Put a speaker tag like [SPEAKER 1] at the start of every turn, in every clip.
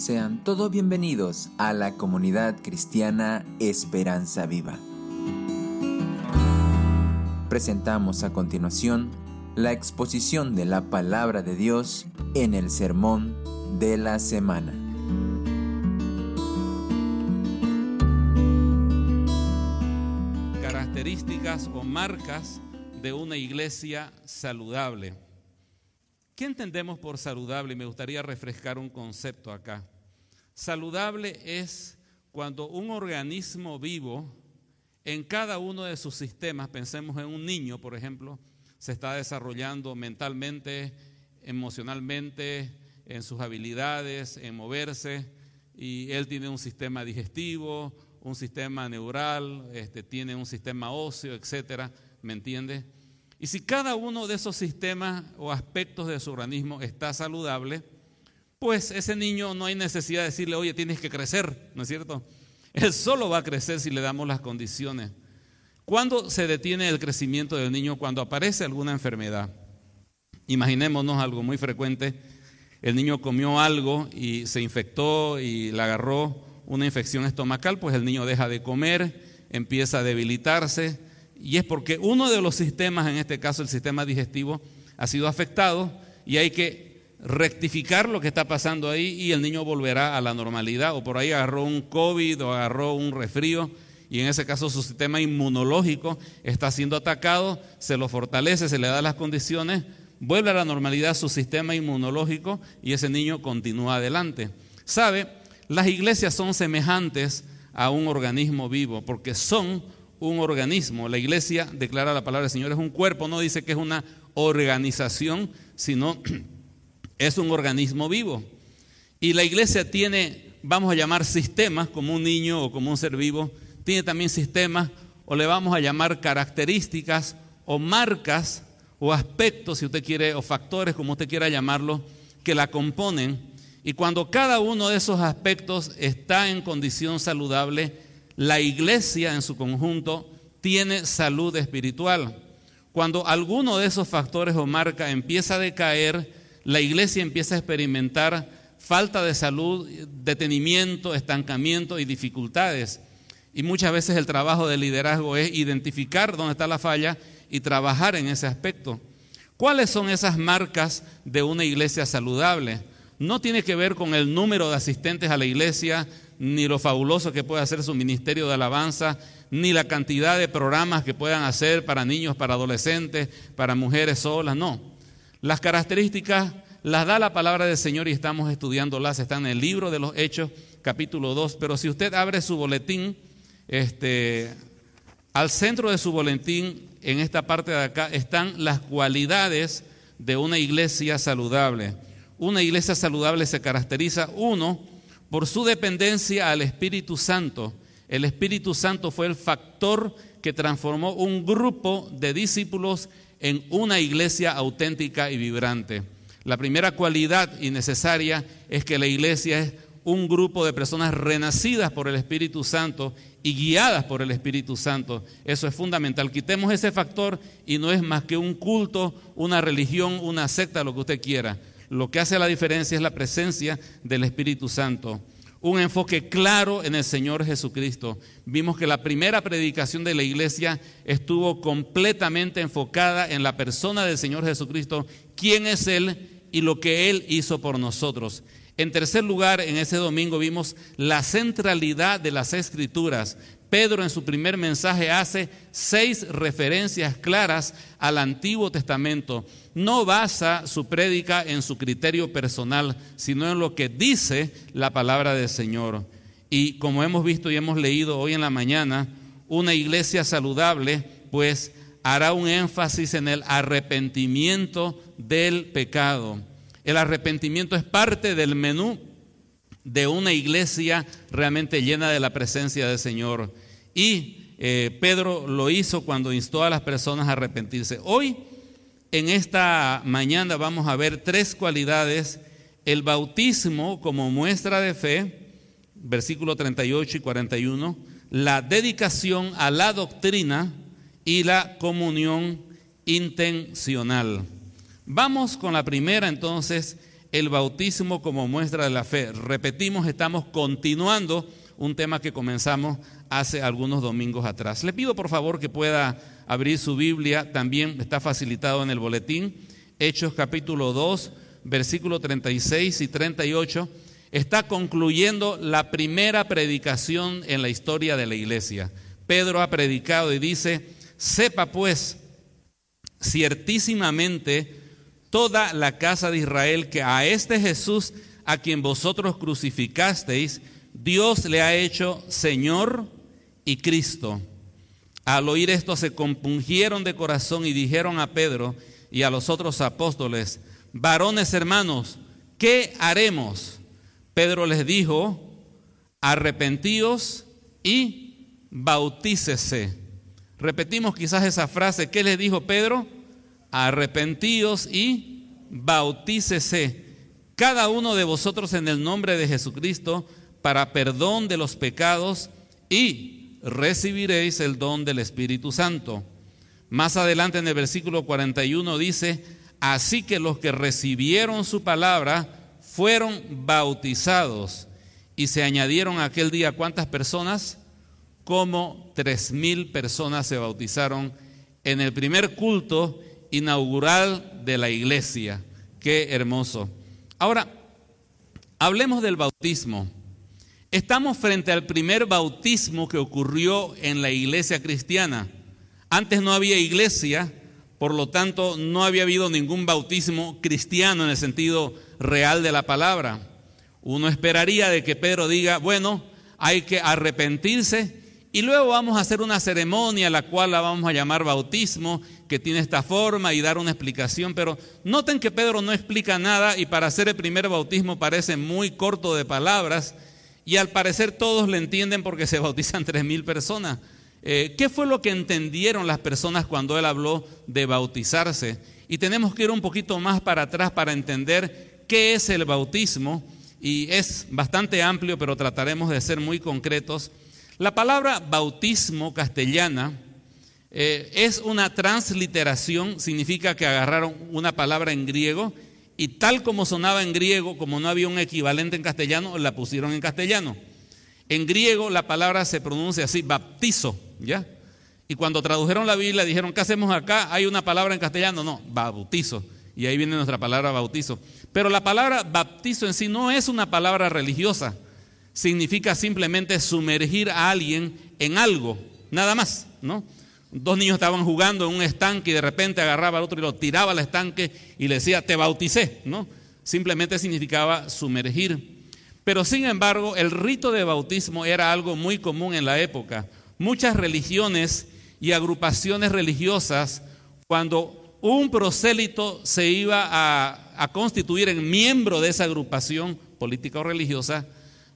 [SPEAKER 1] Sean todos bienvenidos a la comunidad cristiana Esperanza Viva. Presentamos a continuación la exposición de la palabra de Dios en el sermón de la semana.
[SPEAKER 2] Características o marcas de una iglesia saludable. ¿Qué entendemos por saludable? Me gustaría refrescar un concepto acá. Saludable es cuando un organismo vivo en cada uno de sus sistemas, pensemos en un niño, por ejemplo, se está desarrollando mentalmente, emocionalmente, en sus habilidades, en moverse, y él tiene un sistema digestivo, un sistema neural, este, tiene un sistema óseo, etcétera, ¿me entiende? Y si cada uno de esos sistemas o aspectos de su organismo está saludable, pues ese niño no hay necesidad de decirle, oye, tienes que crecer, ¿no es cierto? Él solo va a crecer si le damos las condiciones. ¿Cuándo se detiene el crecimiento del niño? Cuando aparece alguna enfermedad. Imaginémonos algo muy frecuente. El niño comió algo y se infectó y le agarró una infección estomacal, pues el niño deja de comer, empieza a debilitarse, y es porque uno de los sistemas, en este caso el sistema digestivo, ha sido afectado y hay que rectificar lo que está pasando ahí y el niño volverá a la normalidad o por ahí agarró un COVID o agarró un resfrío y en ese caso su sistema inmunológico está siendo atacado, se lo fortalece, se le da las condiciones, vuelve a la normalidad su sistema inmunológico y ese niño continúa adelante. ¿Sabe? Las iglesias son semejantes a un organismo vivo porque son un organismo. La iglesia, declara la palabra del Señor, es un cuerpo, no dice que es una organización, sino es un organismo vivo. Y la iglesia tiene, vamos a llamar sistemas, como un niño o como un ser vivo, tiene también sistemas, o le vamos a llamar características o marcas o aspectos, si usted quiere, o factores, como usted quiera llamarlo, que la componen. Y cuando cada uno de esos aspectos está en condición saludable, la iglesia en su conjunto tiene salud espiritual. Cuando alguno de esos factores o marca empieza a decaer, la iglesia empieza a experimentar falta de salud, detenimiento, estancamiento y dificultades. Y muchas veces el trabajo de liderazgo es identificar dónde está la falla y trabajar en ese aspecto. ¿Cuáles son esas marcas de una iglesia saludable? No tiene que ver con el número de asistentes a la iglesia, ni lo fabuloso que puede hacer su ministerio de alabanza, ni la cantidad de programas que puedan hacer para niños, para adolescentes, para mujeres solas, no. Las características las da la palabra del Señor y estamos estudiándolas, están en el libro de los Hechos, capítulo 2, pero si usted abre su boletín, este, al centro de su boletín, en esta parte de acá, están las cualidades de una iglesia saludable. Una iglesia saludable se caracteriza, uno, por su dependencia al Espíritu Santo. El Espíritu Santo fue el factor que transformó un grupo de discípulos en una iglesia auténtica y vibrante. La primera cualidad y necesaria es que la iglesia es un grupo de personas renacidas por el Espíritu Santo y guiadas por el Espíritu Santo. Eso es fundamental. Quitemos ese factor y no es más que un culto, una religión, una secta, lo que usted quiera. Lo que hace la diferencia es la presencia del Espíritu Santo. Un enfoque claro en el Señor Jesucristo. Vimos que la primera predicación de la iglesia estuvo completamente enfocada en la persona del Señor Jesucristo, quién es Él y lo que Él hizo por nosotros. En tercer lugar, en ese domingo vimos la centralidad de las escrituras. Pedro en su primer mensaje hace seis referencias claras al Antiguo Testamento. No basa su prédica en su criterio personal, sino en lo que dice la palabra del Señor. Y como hemos visto y hemos leído hoy en la mañana, una iglesia saludable, pues hará un énfasis en el arrepentimiento del pecado. El arrepentimiento es parte del menú de una iglesia realmente llena de la presencia del Señor. Y eh, Pedro lo hizo cuando instó a las personas a arrepentirse. Hoy, en esta mañana, vamos a ver tres cualidades. El bautismo como muestra de fe, versículo 38 y 41, la dedicación a la doctrina y la comunión intencional. Vamos con la primera entonces, el bautismo como muestra de la fe. Repetimos, estamos continuando un tema que comenzamos hace algunos domingos atrás. Le pido por favor que pueda abrir su Biblia, también está facilitado en el boletín, Hechos capítulo 2, versículo 36 y 38. Está concluyendo la primera predicación en la historia de la iglesia. Pedro ha predicado y dice, sepa pues ciertísimamente toda la casa de Israel que a este Jesús a quien vosotros crucificasteis, Dios le ha hecho Señor y Cristo. Al oír esto se compungieron de corazón y dijeron a Pedro y a los otros apóstoles, varones hermanos, ¿qué haremos? Pedro les dijo, arrepentíos y bautícese. Repetimos quizás esa frase, ¿qué les dijo Pedro? arrepentíos y bautícese cada uno de vosotros en el nombre de Jesucristo para perdón de los pecados y recibiréis el don del Espíritu Santo. Más adelante en el versículo 41 dice, así que los que recibieron su palabra fueron bautizados y se añadieron aquel día cuántas personas? Como tres mil personas se bautizaron en el primer culto inaugural de la iglesia. Qué hermoso. Ahora, hablemos del bautismo. Estamos frente al primer bautismo que ocurrió en la iglesia cristiana. Antes no había iglesia, por lo tanto no había habido ningún bautismo cristiano en el sentido real de la palabra. Uno esperaría de que Pedro diga, bueno, hay que arrepentirse y luego vamos a hacer una ceremonia, la cual la vamos a llamar bautismo, que tiene esta forma y dar una explicación. Pero noten que Pedro no explica nada y para hacer el primer bautismo parece muy corto de palabras. Y al parecer todos le entienden porque se bautizan tres mil personas. Eh, ¿Qué fue lo que entendieron las personas cuando él habló de bautizarse? Y tenemos que ir un poquito más para atrás para entender qué es el bautismo. Y es bastante amplio, pero trataremos de ser muy concretos. La palabra bautismo castellana eh, es una transliteración, significa que agarraron una palabra en griego y tal como sonaba en griego, como no había un equivalente en castellano, la pusieron en castellano. En griego la palabra se pronuncia así, baptizo, ¿ya? Y cuando tradujeron la Biblia dijeron, ¿qué hacemos acá? ¿Hay una palabra en castellano? No, bautizo. Y ahí viene nuestra palabra bautizo. Pero la palabra baptizo en sí no es una palabra religiosa significa simplemente sumergir a alguien en algo, nada más, ¿no? Dos niños estaban jugando en un estanque y de repente agarraba al otro y lo tiraba al estanque y le decía, te bauticé, ¿no? Simplemente significaba sumergir. Pero sin embargo, el rito de bautismo era algo muy común en la época. Muchas religiones y agrupaciones religiosas, cuando un prosélito se iba a, a constituir en miembro de esa agrupación política o religiosa,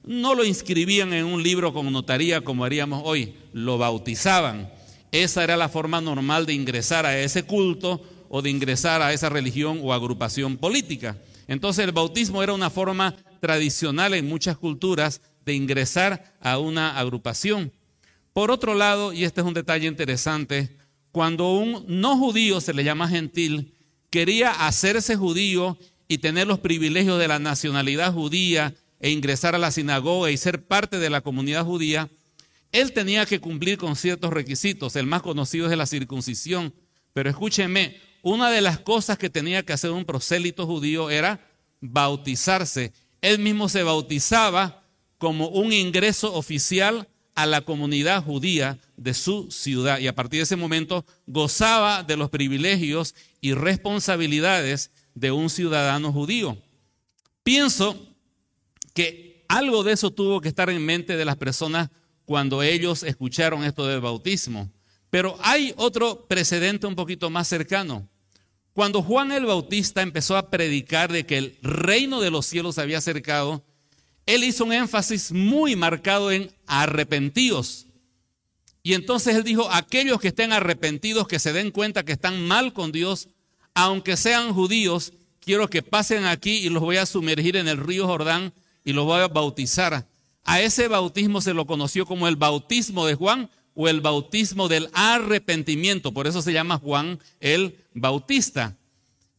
[SPEAKER 2] no lo inscribían en un libro como notaría como haríamos hoy, lo bautizaban. Esa era la forma normal de ingresar a ese culto o de ingresar a esa religión o agrupación política. Entonces el bautismo era una forma tradicional en muchas culturas de ingresar a una agrupación. Por otro lado, y este es un detalle interesante, cuando un no judío, se le llama gentil, quería hacerse judío y tener los privilegios de la nacionalidad judía e ingresar a la sinagoga y ser parte de la comunidad judía, él tenía que cumplir con ciertos requisitos. El más conocido es la circuncisión. Pero escúcheme, una de las cosas que tenía que hacer un prosélito judío era bautizarse. Él mismo se bautizaba como un ingreso oficial a la comunidad judía de su ciudad y a partir de ese momento gozaba de los privilegios y responsabilidades de un ciudadano judío. Pienso que algo de eso tuvo que estar en mente de las personas cuando ellos escucharon esto del bautismo. Pero hay otro precedente un poquito más cercano. Cuando Juan el Bautista empezó a predicar de que el reino de los cielos había acercado, él hizo un énfasis muy marcado en arrepentidos. Y entonces él dijo, aquellos que estén arrepentidos, que se den cuenta que están mal con Dios, aunque sean judíos, quiero que pasen aquí y los voy a sumergir en el río Jordán y lo voy a bautizar. A ese bautismo se lo conoció como el bautismo de Juan o el bautismo del arrepentimiento. Por eso se llama Juan el Bautista.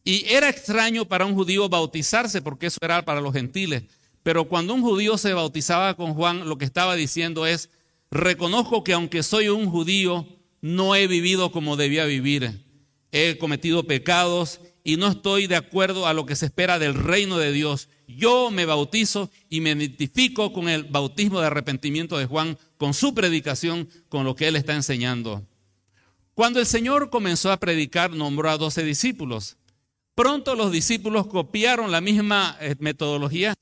[SPEAKER 2] Y era extraño para un judío bautizarse porque eso era para los gentiles. Pero cuando un judío se bautizaba con Juan, lo que estaba diciendo es, reconozco que aunque soy un judío, no he vivido como debía vivir. He cometido pecados y no estoy de acuerdo a lo que se espera del reino de Dios. Yo me bautizo y me identifico con el bautismo de arrepentimiento de Juan, con su predicación, con lo que él está enseñando. Cuando el Señor comenzó a predicar, nombró a doce discípulos. Pronto los discípulos copiaron la misma eh, metodología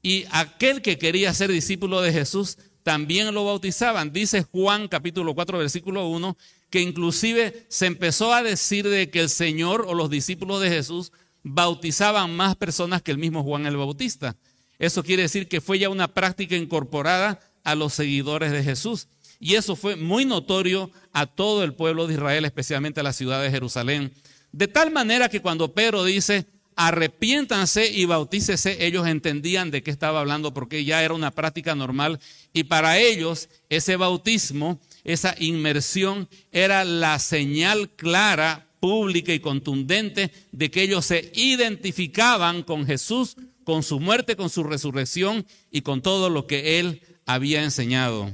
[SPEAKER 2] y aquel que quería ser discípulo de Jesús también lo bautizaban. Dice Juan capítulo 4 versículo 1 que inclusive se empezó a decir de que el Señor o los discípulos de Jesús bautizaban más personas que el mismo Juan el Bautista. Eso quiere decir que fue ya una práctica incorporada a los seguidores de Jesús. Y eso fue muy notorio a todo el pueblo de Israel, especialmente a la ciudad de Jerusalén. De tal manera que cuando Pedro dice, arrepiéntanse y bautícese, ellos entendían de qué estaba hablando porque ya era una práctica normal y para ellos ese bautismo, esa inmersión era la señal clara, pública y contundente de que ellos se identificaban con Jesús, con su muerte, con su resurrección y con todo lo que él había enseñado.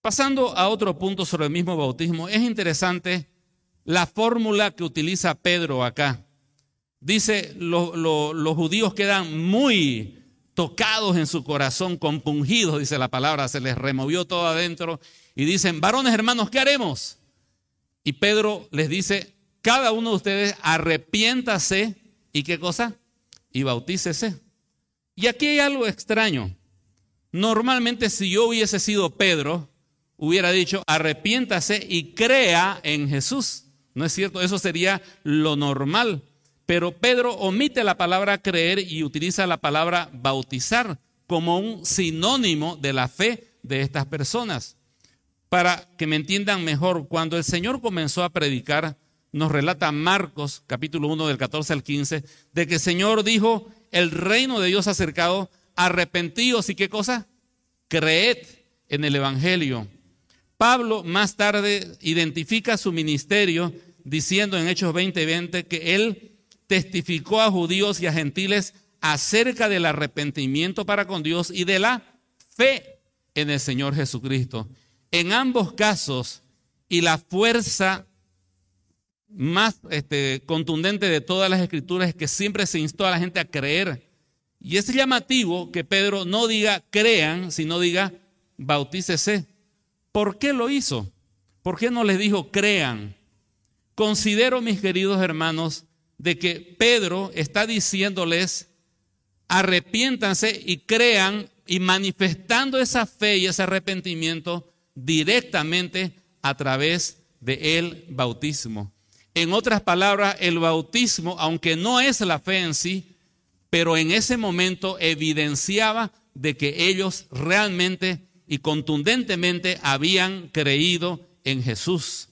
[SPEAKER 2] Pasando a otro punto sobre el mismo bautismo, es interesante la fórmula que utiliza Pedro acá. Dice, los judíos quedan muy tocados en su corazón, compungidos, dice la palabra, se les removió todo adentro y dicen, varones hermanos, ¿qué haremos? Y Pedro les dice, cada uno de ustedes arrepiéntase y qué cosa? Y bautícese. Y aquí hay algo extraño. Normalmente si yo hubiese sido Pedro, hubiera dicho, arrepiéntase y crea en Jesús. ¿No es cierto? Eso sería lo normal. Pero Pedro omite la palabra creer y utiliza la palabra bautizar como un sinónimo de la fe de estas personas. Para que me entiendan mejor, cuando el Señor comenzó a predicar, nos relata Marcos capítulo 1 del 14 al 15, de que el Señor dijo, el reino de Dios ha acercado, arrepentíos y qué cosa? Creed en el Evangelio. Pablo más tarde identifica su ministerio diciendo en Hechos 20:20 20, que él testificó a judíos y a gentiles acerca del arrepentimiento para con Dios y de la fe en el Señor Jesucristo. En ambos casos, y la fuerza más este, contundente de todas las escrituras es que siempre se instó a la gente a creer. Y es llamativo que Pedro no diga crean, sino diga bautícese. ¿Por qué lo hizo? ¿Por qué no les dijo crean? Considero, mis queridos hermanos, de que Pedro está diciéndoles, arrepiéntanse y crean y manifestando esa fe y ese arrepentimiento directamente a través de el bautismo. En otras palabras, el bautismo, aunque no es la fe en sí, pero en ese momento evidenciaba de que ellos realmente y contundentemente habían creído en Jesús.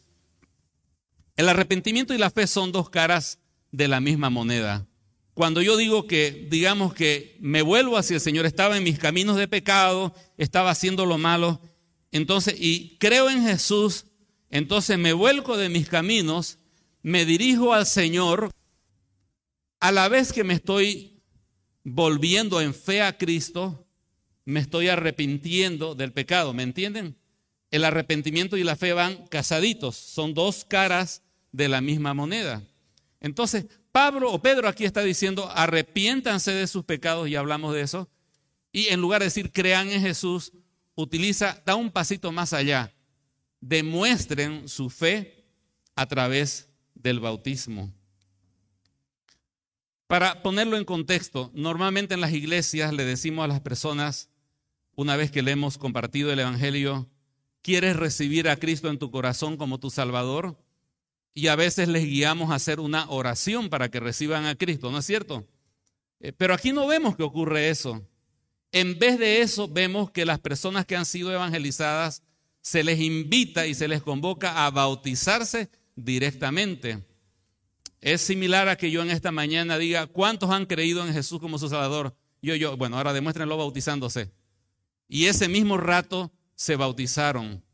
[SPEAKER 2] El arrepentimiento y la fe son dos caras de la misma moneda. Cuando yo digo que, digamos que me vuelvo hacia el Señor, estaba en mis caminos de pecado, estaba haciendo lo malo, entonces, y creo en Jesús, entonces me vuelco de mis caminos, me dirijo al Señor, a la vez que me estoy volviendo en fe a Cristo, me estoy arrepintiendo del pecado, ¿me entienden? El arrepentimiento y la fe van casaditos, son dos caras de la misma moneda. Entonces, Pablo o Pedro aquí está diciendo, arrepiéntanse de sus pecados y hablamos de eso. Y en lugar de decir crean en Jesús, utiliza, da un pasito más allá. Demuestren su fe a través del bautismo. Para ponerlo en contexto, normalmente en las iglesias le decimos a las personas, una vez que le hemos compartido el Evangelio, ¿quieres recibir a Cristo en tu corazón como tu Salvador? Y a veces les guiamos a hacer una oración para que reciban a Cristo, ¿no es cierto? Eh, pero aquí no vemos que ocurre eso. En vez de eso, vemos que las personas que han sido evangelizadas se les invita y se les convoca a bautizarse directamente. Es similar a que yo en esta mañana diga, ¿cuántos han creído en Jesús como su Salvador? Yo, yo, bueno, ahora demuéstrenlo bautizándose. Y ese mismo rato se bautizaron.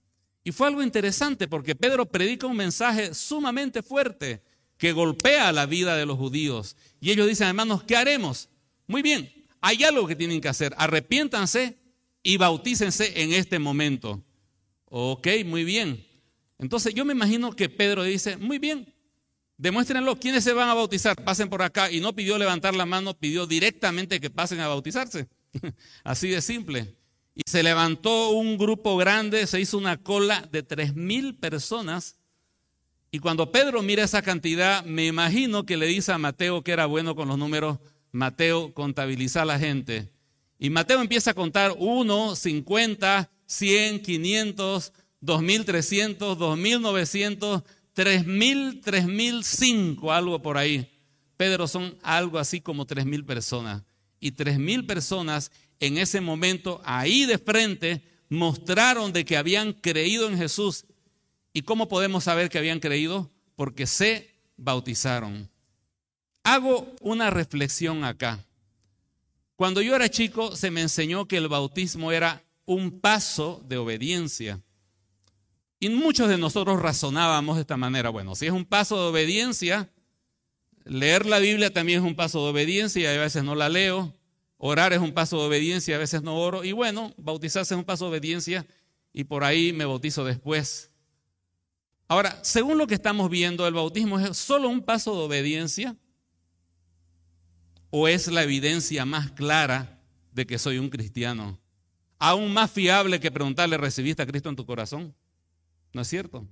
[SPEAKER 2] Y fue algo interesante porque Pedro predica un mensaje sumamente fuerte. que golpea la vida de los judíos. Y ellos dicen, hermanos, ¿qué haremos? Muy bien, hay algo que tienen que hacer. Arrepiéntanse y bautícense en este momento. Ok, muy bien. Entonces yo me imagino que Pedro dice, muy bien, demuéstrenlo, ¿quiénes se van a bautizar? Pasen por acá. Y no pidió levantar la mano, pidió directamente que pasen a bautizarse. Así de simple. Y se levantó un grupo grande, se hizo una cola de tres mil personas. Y cuando Pedro mira esa cantidad, me imagino que le dice a Mateo que era bueno con los números, Mateo contabiliza a la gente. Y Mateo empieza a contar 1, 50, 100, 500, 2300, 2900, 3000, 3005, algo por ahí. Pedro son algo así como 3000 personas. Y 3000 personas en ese momento, ahí de frente, mostraron de que habían creído en Jesús. ¿Y cómo podemos saber que habían creído? Porque se bautizaron. Hago una reflexión acá. Cuando yo era chico se me enseñó que el bautismo era un paso de obediencia. Y muchos de nosotros razonábamos de esta manera. Bueno, si es un paso de obediencia, leer la Biblia también es un paso de obediencia y a veces no la leo. Orar es un paso de obediencia a veces no oro. Y bueno, bautizarse es un paso de obediencia y por ahí me bautizo después. Ahora, según lo que estamos viendo, ¿el bautismo es solo un paso de obediencia? ¿O es la evidencia más clara de que soy un cristiano? Aún más fiable que preguntarle, ¿recibiste a Cristo en tu corazón? ¿No es cierto?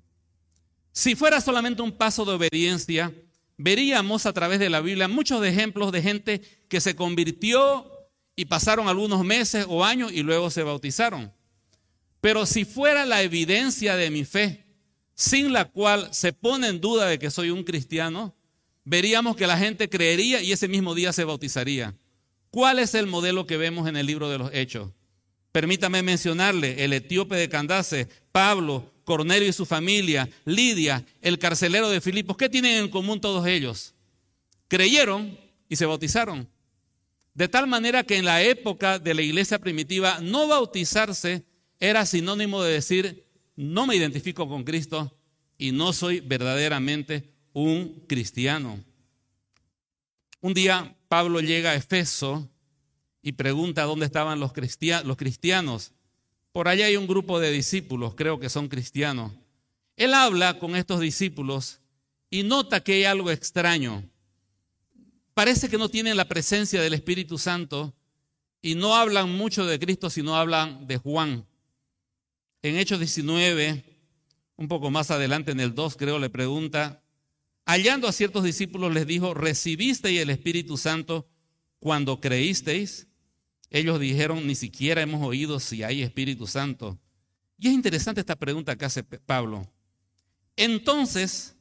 [SPEAKER 2] Si fuera solamente un paso de obediencia, veríamos a través de la Biblia muchos ejemplos de gente que se convirtió y pasaron algunos meses o años y luego se bautizaron. Pero si fuera la evidencia de mi fe, sin la cual se pone en duda de que soy un cristiano, veríamos que la gente creería y ese mismo día se bautizaría. ¿Cuál es el modelo que vemos en el libro de los Hechos? Permítame mencionarle, el etíope de Candace, Pablo, Cornelio y su familia, Lidia, el carcelero de Filipos, ¿qué tienen en común todos ellos? Creyeron y se bautizaron. De tal manera que en la época de la iglesia primitiva, no bautizarse era sinónimo de decir, no me identifico con Cristo y no soy verdaderamente un cristiano. Un día Pablo llega a Efeso y pregunta dónde estaban los, cristianos. Por allá hay un grupo de discípulos, creo que son cristianos. Él habla con estos discípulos y nota que hay algo extraño. Parece que no tienen la presencia del Espíritu Santo y no hablan mucho de Cristo, sino hablan de Juan. En Hechos 19, un poco más adelante en el 2, creo, le pregunta, hallando a ciertos discípulos les dijo, ¿recibisteis el Espíritu Santo cuando creísteis? Ellos dijeron, ni siquiera hemos oído si hay Espíritu Santo. Y es interesante esta pregunta que hace Pablo. Entonces,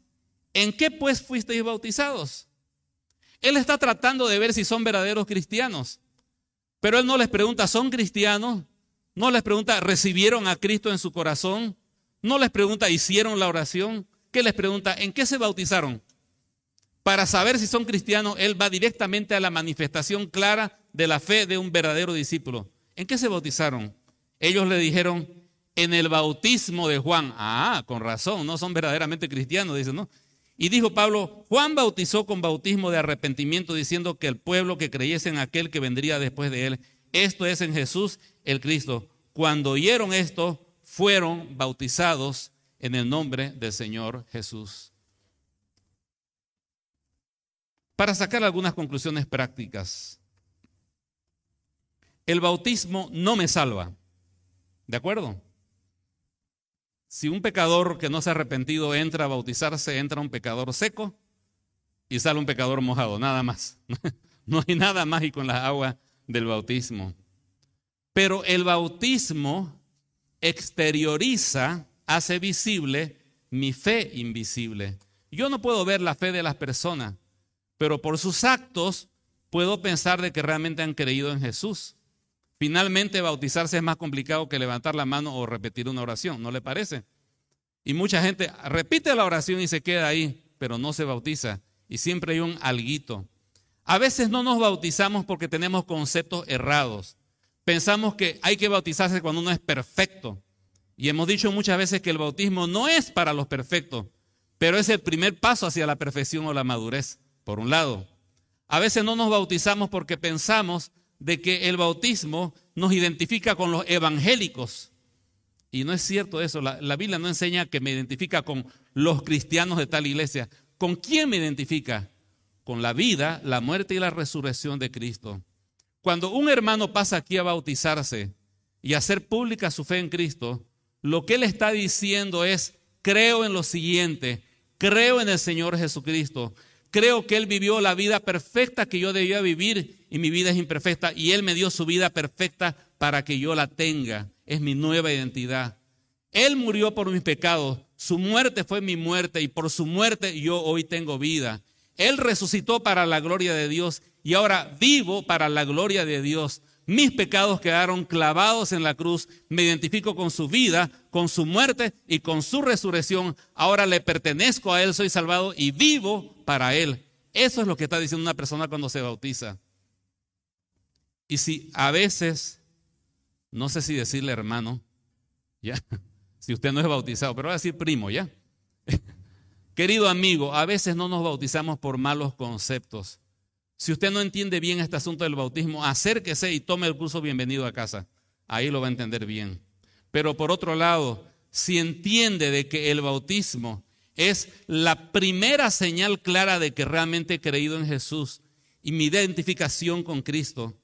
[SPEAKER 2] ¿en qué pues fuisteis bautizados? Él está tratando de ver si son verdaderos cristianos. Pero él no les pregunta, ¿son cristianos? No les pregunta, ¿recibieron a Cristo en su corazón? No les pregunta, ¿hicieron la oración? ¿Qué les pregunta? ¿En qué se bautizaron? Para saber si son cristianos, él va directamente a la manifestación clara de la fe de un verdadero discípulo. ¿En qué se bautizaron? Ellos le dijeron, en el bautismo de Juan. Ah, con razón, no son verdaderamente cristianos, dicen, ¿no? Y dijo Pablo, Juan bautizó con bautismo de arrepentimiento, diciendo que el pueblo que creyese en aquel que vendría después de él, esto es en Jesús el Cristo. Cuando oyeron esto, fueron bautizados en el nombre del Señor Jesús. Para sacar algunas conclusiones prácticas, el bautismo no me salva. ¿De acuerdo? Si un pecador que no se ha arrepentido entra a bautizarse, entra un pecador seco y sale un pecador mojado, nada más. No hay nada mágico en la agua del bautismo. Pero el bautismo exterioriza, hace visible mi fe invisible. Yo no puedo ver la fe de las personas, pero por sus actos puedo pensar de que realmente han creído en Jesús. Finalmente, bautizarse es más complicado que levantar la mano o repetir una oración, ¿no le parece? Y mucha gente repite la oración y se queda ahí, pero no se bautiza. Y siempre hay un alguito. A veces no nos bautizamos porque tenemos conceptos errados. Pensamos que hay que bautizarse cuando uno es perfecto. Y hemos dicho muchas veces que el bautismo no es para los perfectos. pero es el primer paso hacia la perfección o la madurez, por un lado. A veces no nos bautizamos porque pensamos de que el bautismo nos identifica con los evangélicos. Y no es cierto eso. La, Biblia no enseña que me identifica con los cristianos de tal iglesia. ¿Con quién me identifica? Con la vida, la muerte y la resurrección de Cristo. Cuando un hermano pasa aquí a bautizarse y a hacer pública su fe en Cristo, lo que él está diciendo es, creo en lo siguiente, creo en el Señor Jesucristo, Creo que Él vivió la vida perfecta que yo debía vivir y mi vida es imperfecta y Él me dio su vida perfecta para que yo la tenga. Es mi nueva identidad. Él murió por mis pecados, su muerte fue mi muerte y por su muerte yo hoy tengo vida. Él resucitó para la gloria de Dios y ahora vivo para la gloria de Dios. Mis pecados quedaron clavados en la cruz. Me identifico con su vida, con su muerte y con su resurrección. Ahora le pertenezco a Él, soy salvado y vivo para Él. Eso es lo que está diciendo una persona cuando se bautiza. Y si a veces, no sé si decirle hermano, ya, si usted no es bautizado, pero voy a decir primo, ya. Querido amigo, a veces no nos bautizamos por malos conceptos. Si usted no entiende bien este asunto del bautismo, acérquese y tome el curso Bienvenido a casa. Ahí lo va a entender bien. Pero por otro lado, si entiende de que el bautismo es la primera señal clara de que realmente he creído en Jesús y mi identificación con Cristo,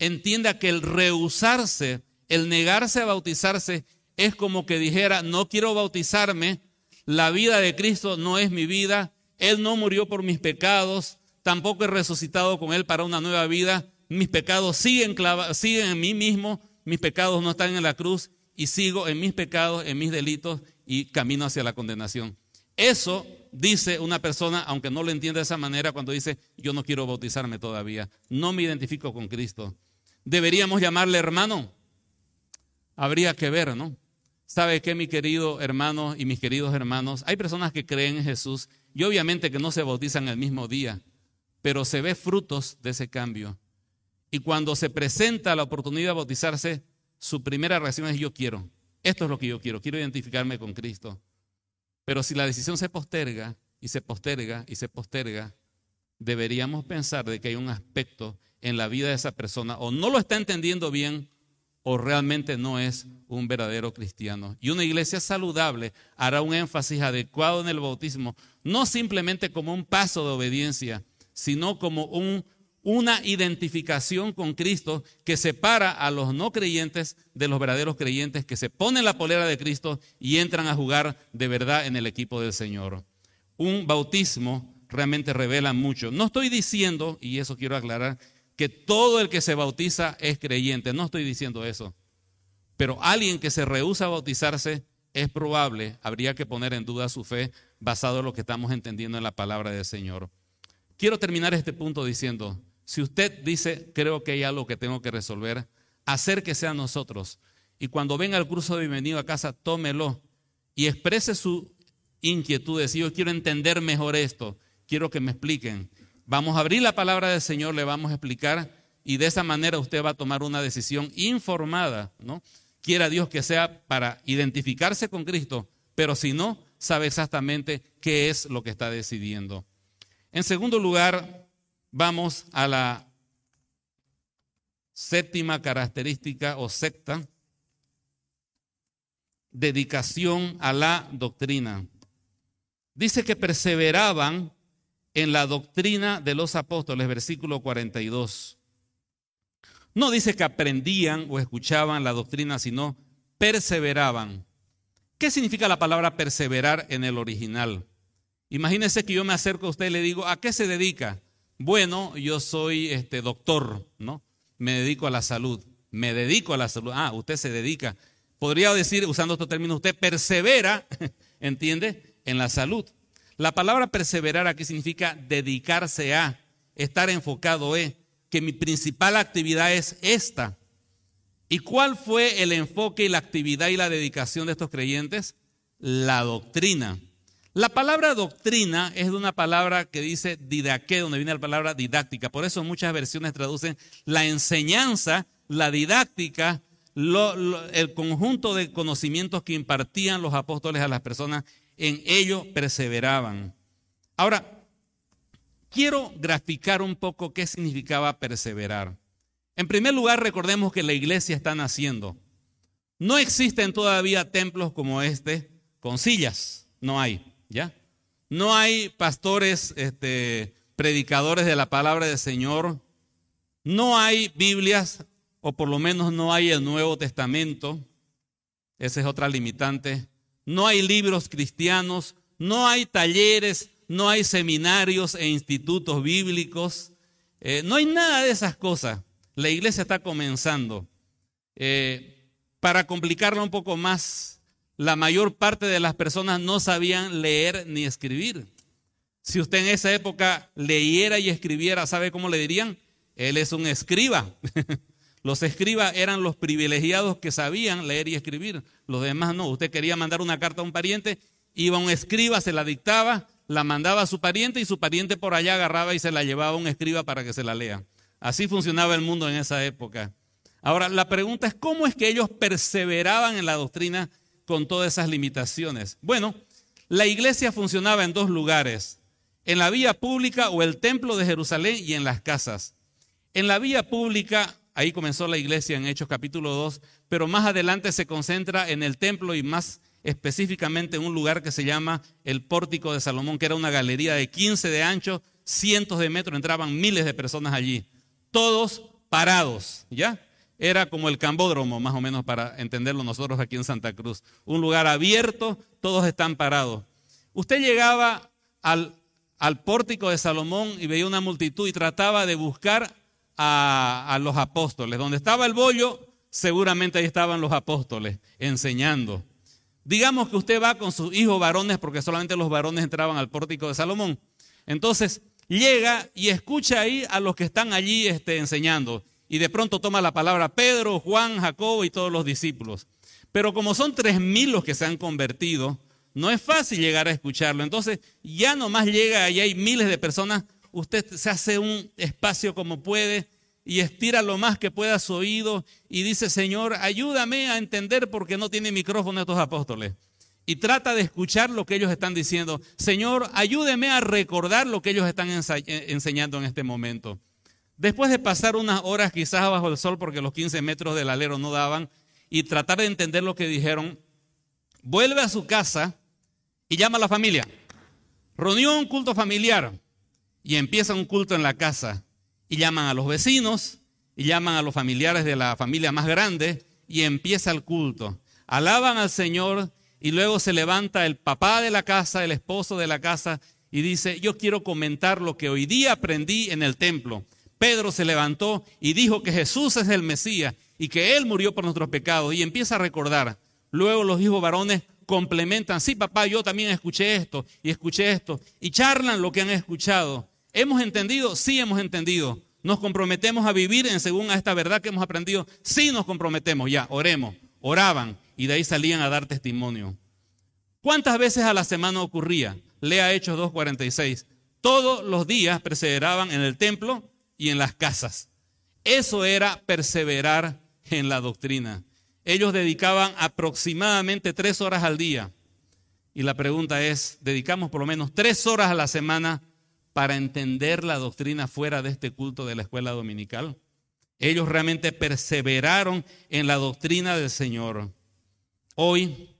[SPEAKER 2] entienda que el rehusarse, el negarse a bautizarse, es como que dijera, no quiero bautizarme, la vida de Cristo no es mi vida, Él no murió por mis pecados, tampoco he resucitado con Él para una nueva vida. Mis pecados siguen, en mí mismo, mis pecados no están en la cruz y sigo en mis pecados, en mis delitos y camino hacia la condenación. Eso dice una persona, aunque no lo entienda de esa manera, cuando dice, yo no quiero bautizarme todavía, no me identifico con Cristo. Deberíamos llamarle hermano. Habría que ver, ¿no? ¿Sabe qué, mi querido hermano y mis queridos hermanos? Hay personas que creen en Jesús y obviamente que no se bautizan el mismo día pero se ve frutos de ese cambio. Y cuando se presenta la oportunidad de bautizarse, su primera reacción es yo quiero. Esto es lo que yo quiero, quiero identificarme con Cristo. Pero si la decisión se posterga y se posterga y se posterga, deberíamos pensar de que hay un aspecto en la vida de esa persona o no lo está entendiendo bien o realmente no es un verdadero cristiano. Y una iglesia saludable hará un énfasis adecuado en el bautismo, no simplemente como un paso de obediencia, sino como un, una identificación con Cristo que separa a los no creyentes de los verdaderos creyentes que se ponen la polera de Cristo y entran a jugar de verdad en el equipo del Señor. Un bautismo realmente revela mucho. No estoy diciendo, y eso quiero aclarar, que todo el que se bautiza es creyente. No estoy diciendo eso. Pero alguien que se rehúsa a bautizarse es probable, habría que poner en duda su fe basado en lo que estamos entendiendo en la palabra del Señor. Quiero terminar este punto diciendo, si usted dice, creo que hay algo que tengo que resolver, acérquese a nosotros. Y cuando venga el curso de bienvenido a casa, tómelo y exprese su inquietud. Si yo quiero entender mejor esto, quiero que me expliquen. Vamos a abrir la palabra del Señor, le vamos a explicar y de esa manera usted va a tomar una decisión informada, ¿no? Quiera Dios que sea para identificarse con Cristo, pero si no, sabe exactamente qué es lo que está decidiendo. En segundo lugar, vamos a la séptima característica o secta, dedicación a la doctrina. Dice que perseveraban en la doctrina de los apóstoles, versículo 42. No dice que aprendían o escuchaban la doctrina, sino perseveraban. ¿Qué significa la palabra perseverar en el original? Imagínese que yo me acerco a usted y le digo, ¿a qué se dedica? Bueno, yo soy este doctor, ¿no? Me dedico a la salud. Me dedico a la salud. Ah, usted se dedica. Podría decir, usando estos términos, usted persevera, ¿entiende? En la salud. La palabra perseverar aquí significa dedicarse a, estar enfocado en, que mi principal actividad es esta. ¿Y cuál fue el enfoque y la actividad y la dedicación de estos creyentes? La doctrina. La palabra doctrina es de una palabra que dice didaqué, donde viene la palabra didáctica. Por eso muchas versiones traducen la enseñanza, la didáctica, el conjunto de conocimientos que impartían los apóstoles a las personas en ello perseveraban. Ahora, quiero graficar un poco qué significaba perseverar. En primer lugar, recordemos que la iglesia está naciendo. No existen todavía templos como este con sillas, no hay, ¿ya? No hay pastores, este, predicadores de la palabra del Señor. No hay Biblias, o por lo menos no hay el Nuevo Testamento. Esa es otra limitante. No hay libros cristianos, no hay talleres, no hay seminarios e institutos bíblicos. Eh, no hay nada de esas cosas. La iglesia está comenzando. Eh, para complicarla un poco más, la mayor parte de las personas no sabían leer ni escribir. Si usted en esa época leyera y escribiera, ¿sabe cómo le dirían? Él es un escriba. Los escribas eran los privilegiados que sabían leer y escribir. Los demás no. Usted quería mandar una carta a un pariente, iba un escriba, se la dictaba, la mandaba a su pariente y su pariente por allá agarraba y se la llevaba a un escriba para que se la lea. Así funcionaba el mundo en esa época. Ahora, la pregunta es, ¿cómo es que ellos perseveraban en la doctrina con todas esas limitaciones? Bueno, la iglesia funcionaba en dos lugares, en la vía pública o el templo de Jerusalén y en las casas. En la vía pública, ahí comenzó la iglesia en Hechos capítulo 2, pero más adelante se concentra en el templo y más específicamente en un lugar que se llama el Pórtico de Salomón, que era una galería de 15 de ancho, cientos de metros, entraban miles de personas allí, todos parados, ¿ya? Era como el cambódromo, más o menos para entenderlo nosotros aquí en Santa Cruz. Un lugar abierto, todos están parados. Usted llegaba al, al pórtico de Salomón y veía una multitud y trataba de buscar a, a los apóstoles. Donde estaba el bollo, seguramente ahí estaban los apóstoles enseñando. Digamos que usted va con sus hijos varones, porque solamente los varones entraban al pórtico de Salomón. Entonces llega y escucha ahí a los que están allí este, enseñando y de pronto toma la palabra Pedro, Juan, Jacobo y todos los discípulos. Pero como son tres mil los que se han convertido, no es fácil llegar a escucharlo. Entonces, ya nomás llega y hay miles de personas, usted se hace un espacio como puede y estira lo más que pueda su oído y dice, Señor, ayúdame a entender porque no tiene micrófono estos apóstoles. Y trata de escuchar lo que ellos están diciendo. Señor, ayúdeme a recordar lo que ellos están enseñando en este momento. Después de pasar unas horas quizás bajo el sol porque los 15 metros del alero no daban y tratar de entender lo que dijeron, vuelve a su casa y llama a la familia. Reunión, culto familiar. Y empieza un culto en la casa. Y llaman a los vecinos y llaman a los familiares de la familia más grande y empieza el culto. Alaban al Señor y luego se levanta el papá de la casa, el esposo de la casa y dice, yo quiero comentar lo que hoy día aprendí en el templo. Pedro se levantó y dijo que Jesús es el Mesías y que Él murió por nuestros pecados y empieza a recordar. Luego los hijos varones complementan, sí papá, yo también escuché esto y escuché esto y charlan lo que han escuchado. ¿Hemos entendido? Sí hemos entendido. ¿Nos comprometemos a vivir en según a esta verdad que hemos aprendido? Sí nos comprometemos, ya, oremos. Oraban y de ahí salían a dar testimonio. ¿Cuántas veces a la semana ocurría? Lea Hechos 2.46. Todos los días perseveraban en el templo y en las casas. Eso era perseverar en la doctrina. Ellos dedicaban aproximadamente tres horas al día. Y la pregunta es, ¿dedicamos por lo menos tres horas a la semana para entender la doctrina fuera de este culto de la escuela dominical? Ellos realmente perseveraron en la doctrina del Señor. Hoy,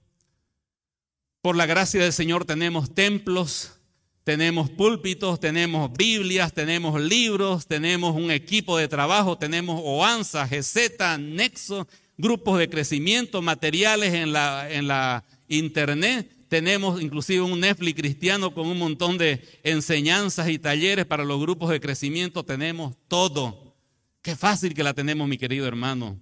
[SPEAKER 2] por la gracia del Señor, tenemos templos tenemos púlpitos, tenemos Biblias, tenemos libros, tenemos un equipo de trabajo, tenemos OANSA, GZ, Nexo, grupos de crecimiento, materiales en la, en la internet. Tenemos inclusive un Netflix cristiano con un montón de enseñanzas y talleres para los grupos de crecimiento. Tenemos todo. Qué fácil que la tenemos, mi querido hermano.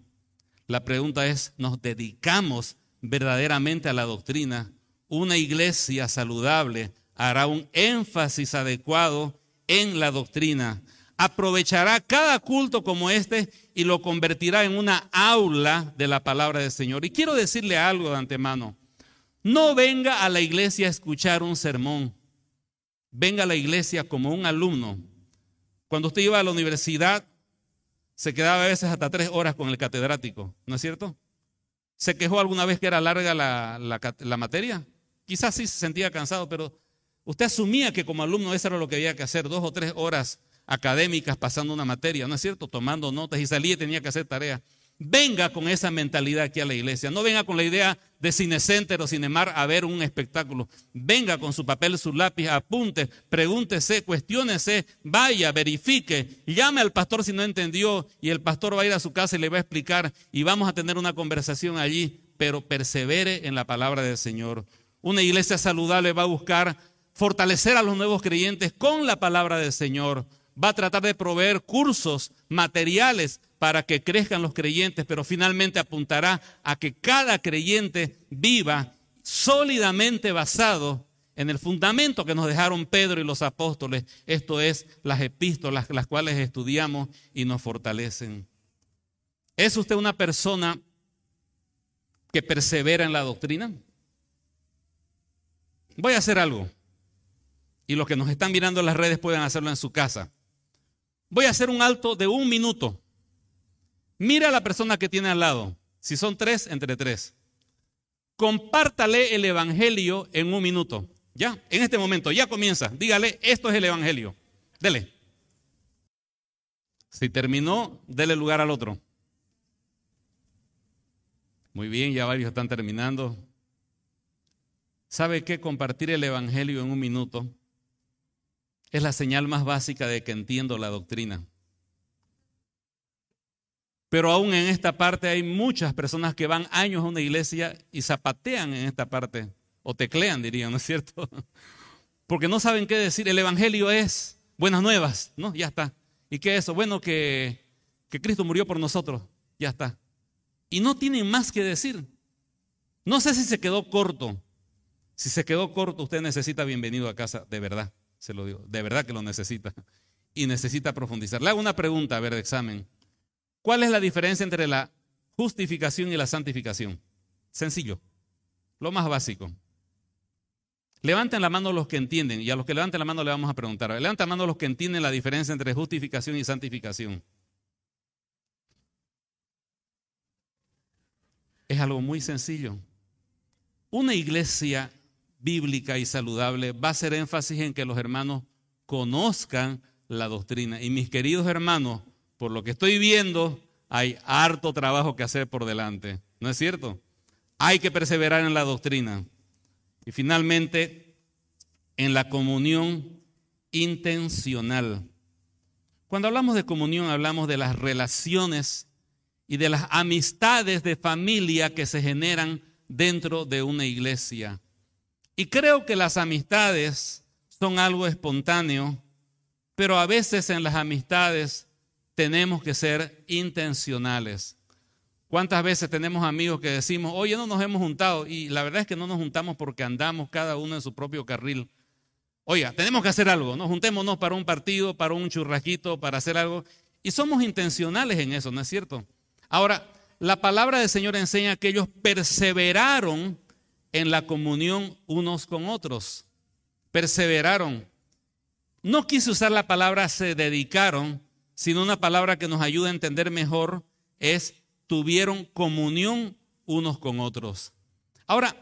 [SPEAKER 2] La pregunta es, ¿nos dedicamos verdaderamente a la doctrina? Una iglesia saludable hará un énfasis adecuado en la doctrina. Aprovechará cada culto como este y lo convertirá en una aula de la palabra del Señor. Y quiero decirle algo de antemano. No venga a la iglesia a escuchar un sermón. Venga a la iglesia como un alumno. Cuando usted iba a la universidad, se quedaba a veces hasta tres horas con el catedrático, ¿no es cierto? ¿Se quejó alguna vez que era larga la, la materia? Quizás sí se sentía cansado, pero usted asumía que como alumno eso era lo que había que hacer, dos o tres horas académicas pasando una materia, ¿no es cierto? Tomando notas y salía y tenía que hacer tareas. Venga con esa mentalidad aquí a la iglesia. No venga con la idea de cinecenter o cinemar a ver un espectáculo. Venga con su papel, su lápiz, apunte, pregúntese, cuestiónese, vaya, verifique, llame al pastor si no entendió y el pastor va a ir a su casa y le va a explicar y vamos a tener una conversación allí, pero persevere en la palabra del Señor. Una iglesia saludable va a buscar fortalecer a los nuevos creyentes con la palabra del Señor. Va a tratar de proveer cursos, materiales para que crezcan los creyentes, pero finalmente apuntará a que cada creyente viva sólidamente basado en el fundamento que nos dejaron Pedro y los apóstoles, esto es las epístolas, las cuales estudiamos y nos fortalecen. ¿Es usted una persona que persevera en la doctrina? Voy a hacer algo. Y los que nos están mirando en las redes pueden hacerlo en su casa. Voy a hacer un alto de un minuto Mira a la persona que tiene al lado. Si son tres, entre tres. Compártale el Evangelio en un minuto. Ya, en este momento, ya comienza. Dígale, esto es el Evangelio. Dele. Si terminó, dele lugar al otro. Muy bien, ya varios están terminando. ¿Sabe qué? Compartir el Evangelio en un minuto es la señal más básica de que entiendo la doctrina. Pero aún en esta parte hay muchas personas que van años a una iglesia y zapatean en esta parte, o teclean, dirían, ¿no es cierto? Porque no saben qué decir. El Evangelio es buenas nuevas, ¿no? Ya está. ¿Y qué es eso? Bueno, que, que Cristo murió por nosotros, ya está. Y no tienen más que decir. No sé si se quedó corto. Si se quedó corto, usted necesita bienvenido a casa, de verdad, se lo digo, de verdad que lo necesita. Y necesita profundizar. Le hago una pregunta, a ver, de examen. ¿Cuál es la diferencia entre la justificación y la santificación? Sencillo, lo más básico. Levanten la mano los que entienden, y a los que levanten la mano le vamos a preguntar. Levanten la mano los que entienden la diferencia entre justificación y santificación. Es algo muy sencillo. Una iglesia bíblica y saludable va a hacer énfasis en que los hermanos conozcan la doctrina. Y mis queridos hermanos, por lo que estoy viendo, hay harto trabajo que hacer por delante. ¿No es cierto? Hay que perseverar en la doctrina. Y finalmente, en la comunión intencional. Cuando hablamos de comunión, hablamos de las relaciones y de las amistades de familia que se generan dentro de una iglesia. Y creo que las amistades son algo espontáneo, pero a veces en las amistades tenemos que ser intencionales. ¿Cuántas veces tenemos amigos que decimos, oye, no nos hemos juntado? Y la verdad es que no nos juntamos porque andamos cada uno en su propio carril. Oiga, tenemos que hacer algo, ¿no? Juntémonos para un partido, para un churrasquito, para hacer algo. Y somos intencionales en eso, ¿no es cierto? Ahora, la palabra del Señor enseña que ellos perseveraron en la comunión unos con otros. Perseveraron. No quise usar la palabra se dedicaron, sino una palabra que nos ayuda a entender mejor es tuvieron comunión unos con otros. Ahora,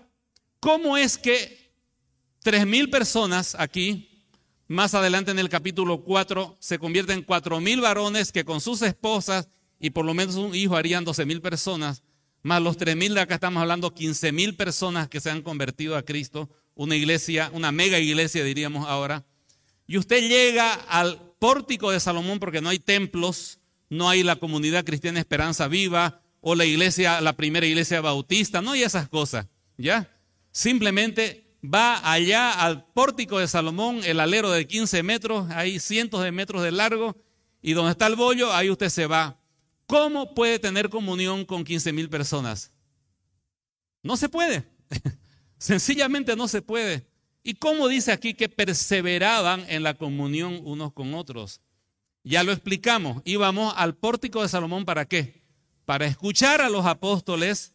[SPEAKER 2] ¿cómo es que tres mil personas aquí, más adelante en el capítulo 4, se convierten en cuatro mil varones que con sus esposas y por lo menos un hijo harían doce mil personas, más los tres mil de acá estamos hablando quince mil personas que se han convertido a Cristo, una iglesia, una mega iglesia diríamos ahora, y usted llega al pórtico de Salomón porque no hay templos, no hay la comunidad cristiana Esperanza Viva o la iglesia, la primera iglesia bautista, no hay esas cosas, ¿ya? Simplemente va allá al pórtico de Salomón, el alero de 15 metros, hay cientos de metros de largo, y donde está el bollo, ahí usted se va. ¿Cómo puede tener comunión con 15 mil personas? No se puede. Sencillamente no se puede. ¿Y cómo dice aquí que perseveraban en la comunión unos con otros? Ya lo explicamos. Íbamos al pórtico de Salomón para qué? Para escuchar a los apóstoles,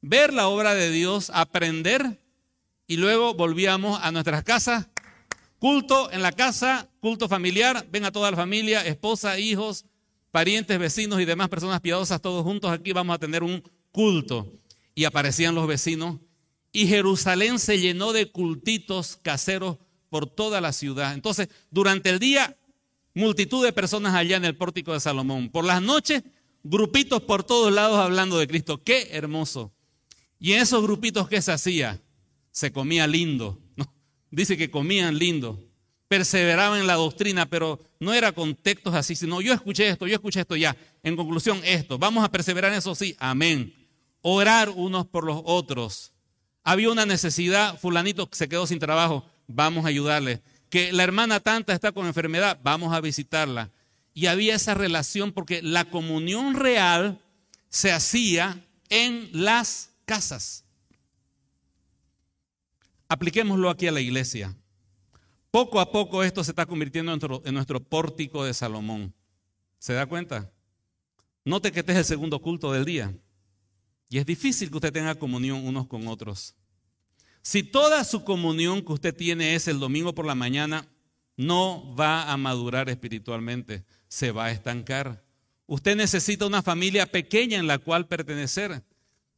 [SPEAKER 2] ver la obra de Dios, aprender y luego volvíamos a nuestras casas. Culto en la casa, culto familiar, ven a toda la familia, esposa, hijos, parientes, vecinos y demás personas piadosas, todos juntos aquí vamos a tener un culto. Y aparecían los vecinos y Jerusalén se llenó de cultitos caseros por toda la ciudad. Entonces, durante el día, multitud de personas allá en el pórtico de Salomón. Por las noches, grupitos por todos lados hablando de Cristo. Qué hermoso. Y en esos grupitos, ¿qué se hacía? Se comía lindo. Dice que comían lindo. Perseveraban en la doctrina, pero no era con textos así, sino yo escuché esto, yo escuché esto ya. En conclusión, esto. Vamos a perseverar en eso, sí. Amén. Orar unos por los otros. Había una necesidad, fulanito se quedó sin trabajo, vamos a ayudarle. Que la hermana tanta está con enfermedad, vamos a visitarla y había esa relación porque la comunión real se hacía en las casas. Apliquémoslo aquí a la iglesia. Poco a poco esto se está convirtiendo en nuestro, pórtico de Salomón. ¿Se da cuenta? Note que este es el segundo culto del día. Y es difícil que usted tenga comunión unos con otros. Si toda su comunión que usted tiene es el domingo por la mañana, no va a madurar espiritualmente se va a estancar. Usted necesita una familia pequeña en la cual pertenecer.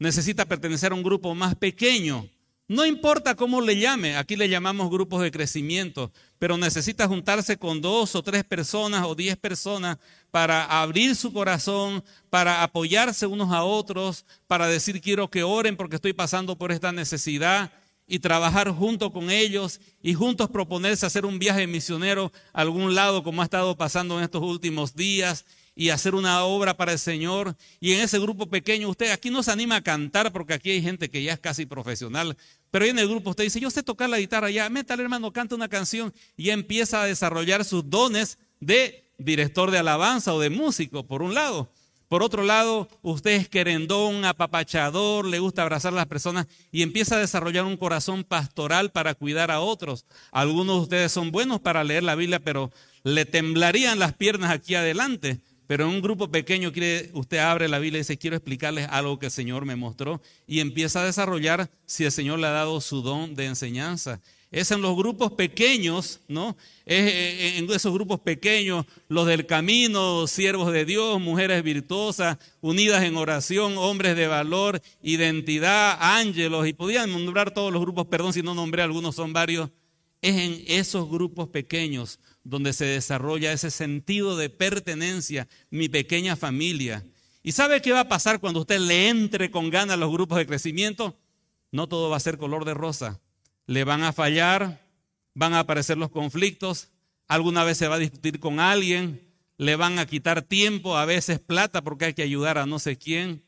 [SPEAKER 2] Necesita pertenecer a un grupo más pequeño. No importa cómo le llame, aquí le llamamos grupos de crecimiento, pero necesita juntarse con dos o tres personas o diez personas para abrir su corazón, para apoyarse unos a otros, para decir quiero que oren porque estoy pasando por esta necesidad y trabajar junto con ellos y juntos proponerse hacer un viaje misionero a algún lado como ha estado pasando en estos últimos días y hacer una obra para el Señor. Y en ese grupo pequeño, usted aquí no se anima a cantar porque aquí hay gente que ya es casi profesional, pero en el grupo usted dice, yo sé tocar la guitarra ya, métale hermano, canta una canción y empieza a desarrollar sus dones de director de alabanza o de músico, por un lado. Por otro lado, usted es querendón, apapachador, le gusta abrazar a las personas y empieza a desarrollar un corazón pastoral para cuidar a otros. Algunos de ustedes son buenos para leer la Biblia, pero le temblarían las piernas aquí adelante. Pero en un grupo pequeño usted abre la Biblia y dice, quiero explicarles algo que el Señor me mostró y empieza a desarrollar si el Señor le ha dado su don de enseñanza. Es en los grupos pequeños, ¿no? Es eh, en esos grupos pequeños, los del camino, siervos de Dios, mujeres virtuosas, unidas en oración, hombres de valor, identidad, ángelos, y podían nombrar todos los grupos, perdón si no nombré algunos, son varios. Es en esos grupos pequeños donde se desarrolla ese sentido de pertenencia, mi pequeña familia. ¿Y sabe qué va a pasar cuando usted le entre con ganas a los grupos de crecimiento? No todo va a ser color de rosa le van a fallar, van a aparecer los conflictos, alguna vez se va a discutir con alguien, le van a quitar tiempo, a veces plata porque hay que ayudar a no sé quién.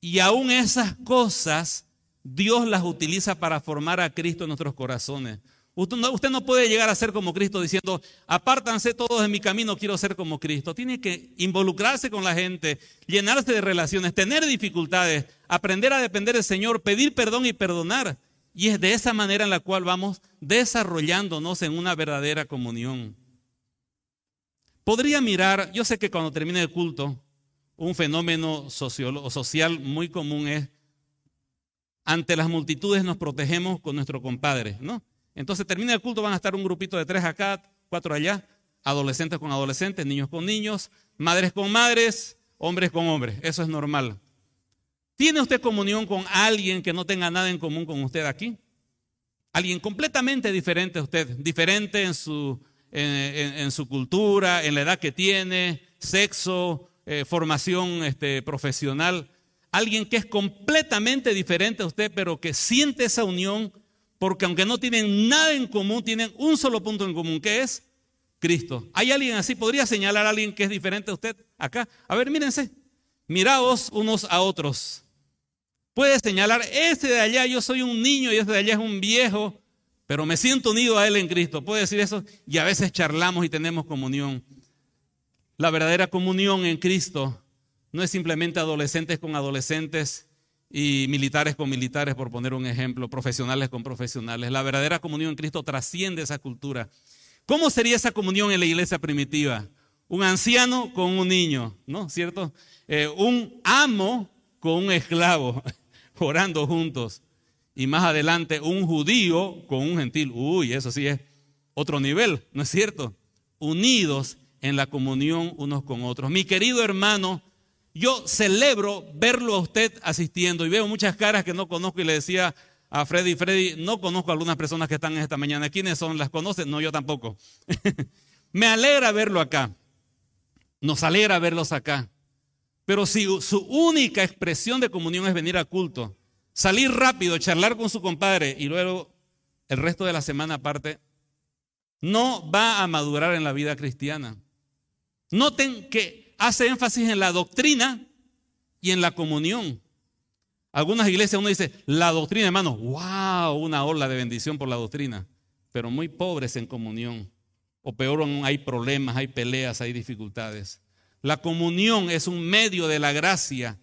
[SPEAKER 2] Y aún esas cosas Dios las utiliza para formar a Cristo en nuestros corazones. Usted no, usted no, puede llegar a ser como Cristo diciendo, apártanse todos de mi camino, quiero ser como Cristo. Tiene que involucrarse con la gente, llenarse de relaciones, tener dificultades, aprender a depender del Señor, pedir perdón y perdonar. Y es de esa manera en la cual vamos desarrollándonos en una verdadera comunión. Podría mirar, yo sé que cuando termine el culto, un fenómeno social muy común es, ante las multitudes nos protegemos con nuestro compadre, ¿no? Entonces termina el culto, van a estar un grupito de tres acá, cuatro allá, adolescentes con adolescentes, niños con niños, madres con madres, hombres con hombres, eso es normal. ¿Tiene usted comunión con alguien que no tenga nada en común con usted aquí? Alguien completamente diferente a usted, diferente en su, cultura, en la edad que tiene, sexo, eh, formación este, profesional. Alguien que es completamente diferente a usted, pero que siente esa unión, porque aunque no tienen nada en común, tienen un solo punto en común, que es Cristo. ¿Hay alguien así? ¿Podría señalar a alguien que es diferente a usted acá? A ver, mírense. Miraos unos a otros. Puede señalar, ese de allá yo soy un niño y ese de allá es un viejo, pero me siento unido a Él en Cristo. Puede decir eso y a veces charlamos y tenemos comunión. La verdadera comunión en Cristo no es simplemente adolescentes con adolescentes y militares con militares, por poner un ejemplo, profesionales con profesionales. La verdadera comunión en Cristo trasciende esa cultura. ¿Cómo sería esa comunión en la iglesia primitiva? Un anciano con un niño, ¿no? ¿Cierto? Eh, un amo con un esclavo. orando juntos. Y más adelante, un judío con un gentil. Uy, eso sí es otro nivel, ¿no es cierto? Unidos en la comunión unos con otros. Mi querido hermano, yo celebro verlo a usted asistiendo y veo muchas caras que no conozco y le decía a Freddy. Freddy, no conozco a algunas personas que están esta mañana. ¿Quiénes son? ¿Las conocen? No, yo tampoco. Me alegra verlo acá. Nos alegra verlos acá. Pero si su única expresión de comunión es venir a culto, salir rápido, charlar con su compadre y luego el resto de la semana aparte, no va a madurar en la vida cristiana. Noten que hace énfasis en la doctrina y en la comunión. Algunas iglesias uno dice, la doctrina, hermano, wow, una ola de bendición por la doctrina, pero muy pobres en comunión. O peor aún, hay problemas, hay peleas, hay dificultades. La comunión es un medio de la gracia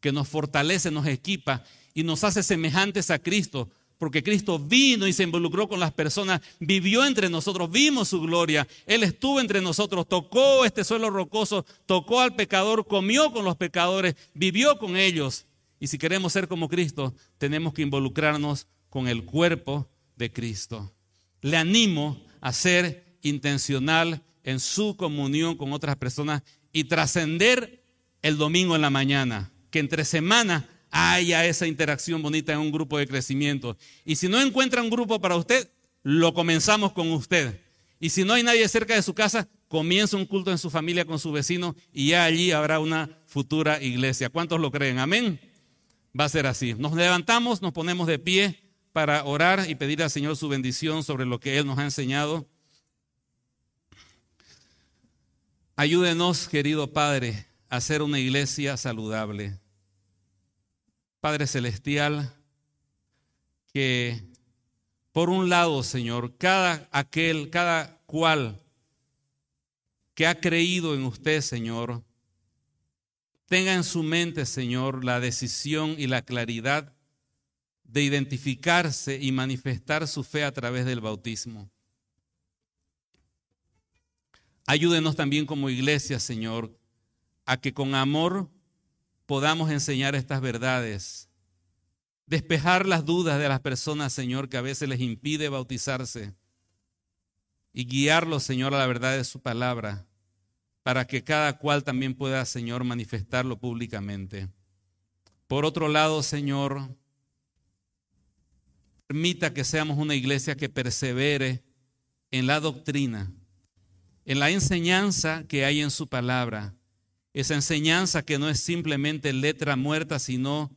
[SPEAKER 2] que nos fortalece, nos equipa y nos hace semejantes a Cristo, porque Cristo vino y se involucró con las personas, vivió entre nosotros, vimos su gloria, Él estuvo entre nosotros, tocó este suelo rocoso, tocó al pecador, comió con los pecadores, vivió con ellos. Y si queremos ser como Cristo, tenemos que involucrarnos con el cuerpo de Cristo. Le animo a ser intencional en su comunión con otras personas y trascender el domingo en la mañana, que entre semana haya esa interacción bonita en un grupo de crecimiento. Y si no encuentra un grupo para usted, lo comenzamos con usted. Y si no hay nadie cerca de su casa, comienza un culto en su familia con su vecino y ya allí habrá una futura iglesia. ¿Cuántos lo creen? Amén va a ser así. Nos levantamos, nos ponemos de pie para orar y pedir al Señor su bendición sobre lo que Él nos ha enseñado. Ayúdenos, querido Padre, a ser una iglesia saludable. Padre Celestial, que por un lado, Señor, cada aquel, cada cual que ha creído en usted, Señor, tenga en su mente, Señor, la decisión y la claridad de identificarse y manifestar su fe a través del bautismo. Ayúdenos también como iglesia, Señor, a que con amor podamos enseñar estas verdades, despejar las dudas de las personas, Señor, que a veces les impide bautizarse y guiarlos, Señor, a la verdad de su palabra para que cada cual también pueda, Señor, manifestarlo públicamente. Por otro lado, Señor, permita que seamos una iglesia que persevere en la doctrina, en la enseñanza que hay en su palabra, esa enseñanza que no es simplemente letra muerta, sino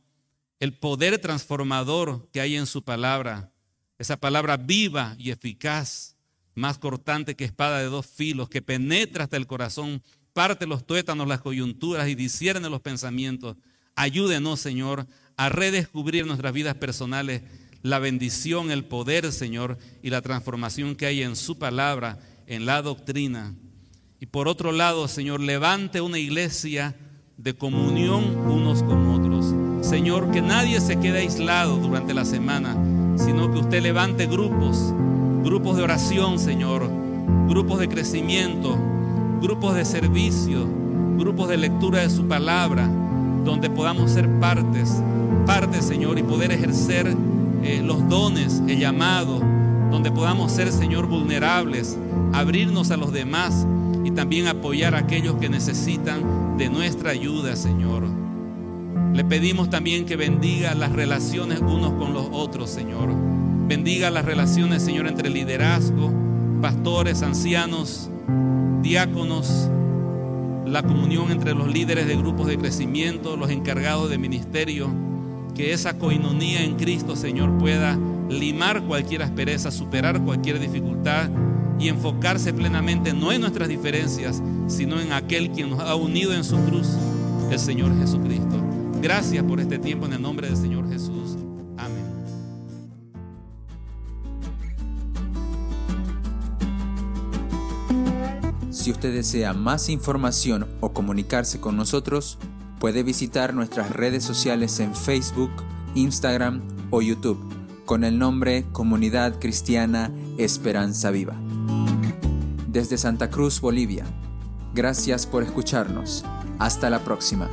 [SPEAKER 2] el poder transformador que hay en su palabra, esa palabra viva y eficaz más cortante que espada de dos filos, que penetra hasta el corazón, parte los tuétanos, las coyunturas y discierne los pensamientos. Ayúdenos, Señor, a redescubrir nuestras vidas personales la bendición, el poder, Señor, y la transformación que hay en su palabra, en la doctrina. Y por otro lado, Señor, levante una iglesia de comunión unos con otros. Señor, que nadie se quede aislado durante la semana, sino que usted levante grupos grupos de oración, Señor, grupos de crecimiento, grupos de servicio, grupos de lectura de su palabra, donde podamos ser partes, partes, Señor, y poder ejercer eh, los dones, el llamado, donde podamos ser, Señor, vulnerables, abrirnos a los demás y también apoyar a aquellos que necesitan de nuestra ayuda, Señor. Le pedimos también que bendiga las relaciones unos con los otros, Señor Bendiga las relaciones, Señor, entre liderazgo, pastores, ancianos, diáconos, la comunión entre los líderes de grupos de crecimiento, los encargados de ministerio, que esa coinonía en Cristo, Señor, pueda limar cualquier aspereza, superar cualquier dificultad y enfocarse plenamente no en nuestras diferencias, sino en aquel quien nos ha unido en su cruz, el Señor Jesucristo. Gracias por este tiempo en el nombre del Señor Jesús.
[SPEAKER 1] Si usted desea más información o comunicarse con nosotros, puede visitar nuestras redes sociales en Facebook, Instagram o YouTube con el nombre Comunidad Cristiana Esperanza Viva. Desde Santa Cruz, Bolivia. Gracias por escucharnos. Hasta la próxima.